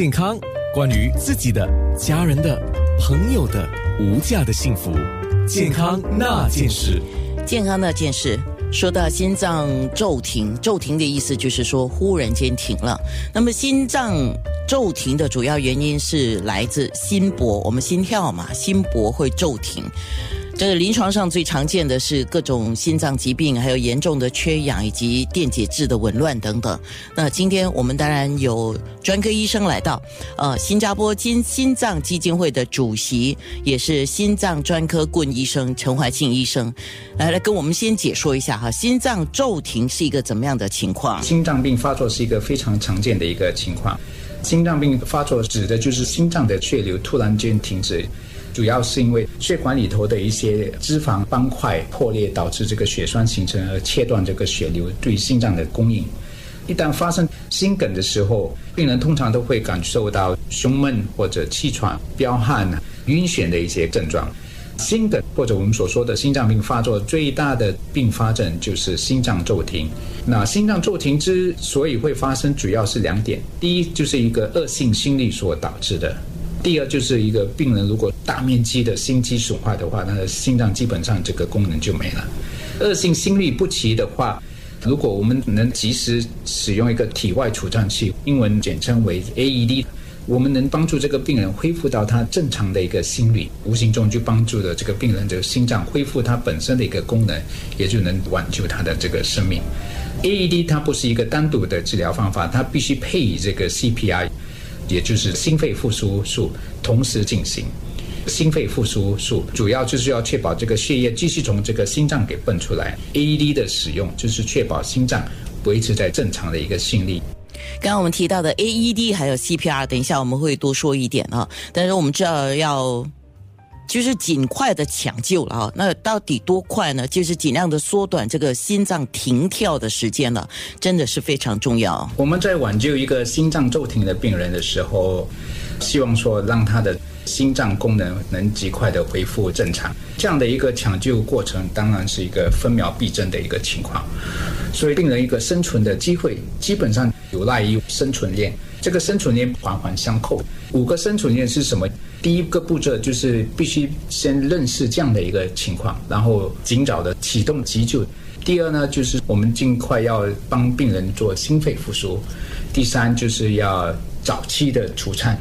健康，关于自己的、家人的、朋友的无价的幸福，健康那件事。健康那件事，说到心脏骤停，骤停的意思就是说忽然间停了。那么心脏骤停的主要原因是来自心搏，我们心跳嘛，心搏会骤停。这个临床上最常见的是各种心脏疾病，还有严重的缺氧以及电解质的紊乱等等。那今天我们当然有专科医生来到，呃，新加坡金心脏基金会的主席，也是心脏专科顾问医生陈怀庆医生，来来跟我们先解说一下哈，心脏骤停是一个怎么样的情况？心脏病发作是一个非常常见的一个情况。心脏病发作指的就是心脏的血流突然间停止。主要是因为血管里头的一些脂肪斑块破裂，导致这个血栓形成，而切断这个血流对心脏的供应。一旦发生心梗的时候，病人通常都会感受到胸闷或者气喘、彪悍、晕眩的一些症状。心梗或者我们所说的心脏病发作最大的并发症就是心脏骤停。那心脏骤停之所以会发生，主要是两点：第一，就是一个恶性心律所导致的。第二就是一个病人如果大面积的心肌损坏的话，他的心脏基本上这个功能就没了。恶性心律不齐的话，如果我们能及时使用一个体外除颤器，英文简称为 AED，我们能帮助这个病人恢复到他正常的一个心率，无形中就帮助了这个病人的心脏恢复它本身的一个功能，也就能挽救他的这个生命。AED 它不是一个单独的治疗方法，它必须配以这个 CPR。也就是心肺复苏术同时进行，心肺复苏术主要就是要确保这个血液继续从这个心脏给泵出来。AED 的使用就是确保心脏维持在正常的一个心率。刚刚我们提到的 AED 还有 CPR，等一下我们会多说一点啊。但是我们知道要。就是尽快的抢救了啊！那到底多快呢？就是尽量的缩短这个心脏停跳的时间了，真的是非常重要。我们在挽救一个心脏骤停的病人的时候，希望说让他的心脏功能能极快的恢复正常。这样的一个抢救过程，当然是一个分秒必争的一个情况。所以，病人一个生存的机会，基本上有赖于生存链。这个生存链环环相扣。五个生存链是什么？第一个步骤就是必须先认识这样的一个情况，然后尽早的启动急救。第二呢，就是我们尽快要帮病人做心肺复苏。第三就是要早期的除颤，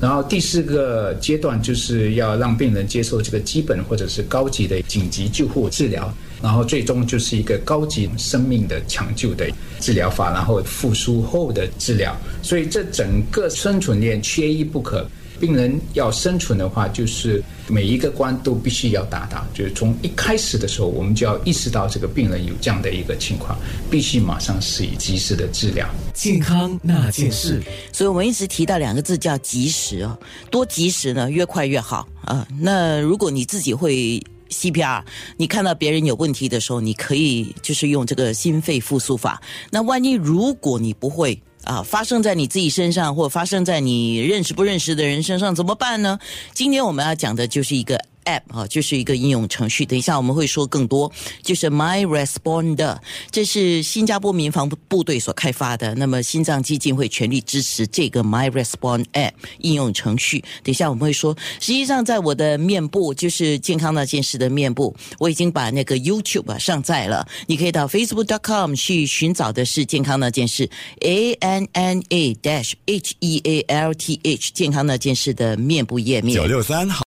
然后第四个阶段就是要让病人接受这个基本或者是高级的紧急救护治疗，然后最终就是一个高级生命的抢救的治疗法，然后复苏后的治疗。所以这整个生存链缺一不可。病人要生存的话，就是每一个关都必须要达到。就是从一开始的时候，我们就要意识到这个病人有这样的一个情况，必须马上施以及时的治疗。健康那件事，所以我们一直提到两个字叫及时哦，多及时呢，越快越好啊。那如果你自己会 CPR，你看到别人有问题的时候，你可以就是用这个心肺复苏法。那万一如果你不会，啊，发生在你自己身上，或发生在你认识不认识的人身上，怎么办呢？今天我们要讲的就是一个。App 啊，就是一个应用程序。等一下我们会说更多，就是 My Responder，这是新加坡民防部队所开发的。那么心脏基金会全力支持这个 My Respond app 应用程序。等一下我们会说，实际上在我的面部，就是健康那件事的面部，我已经把那个 YouTube 上载了。你可以到 Facebook.com 去寻找的是健康那件事，A N N A dash H E A L T H 健康那件事的面部页面。九六三好。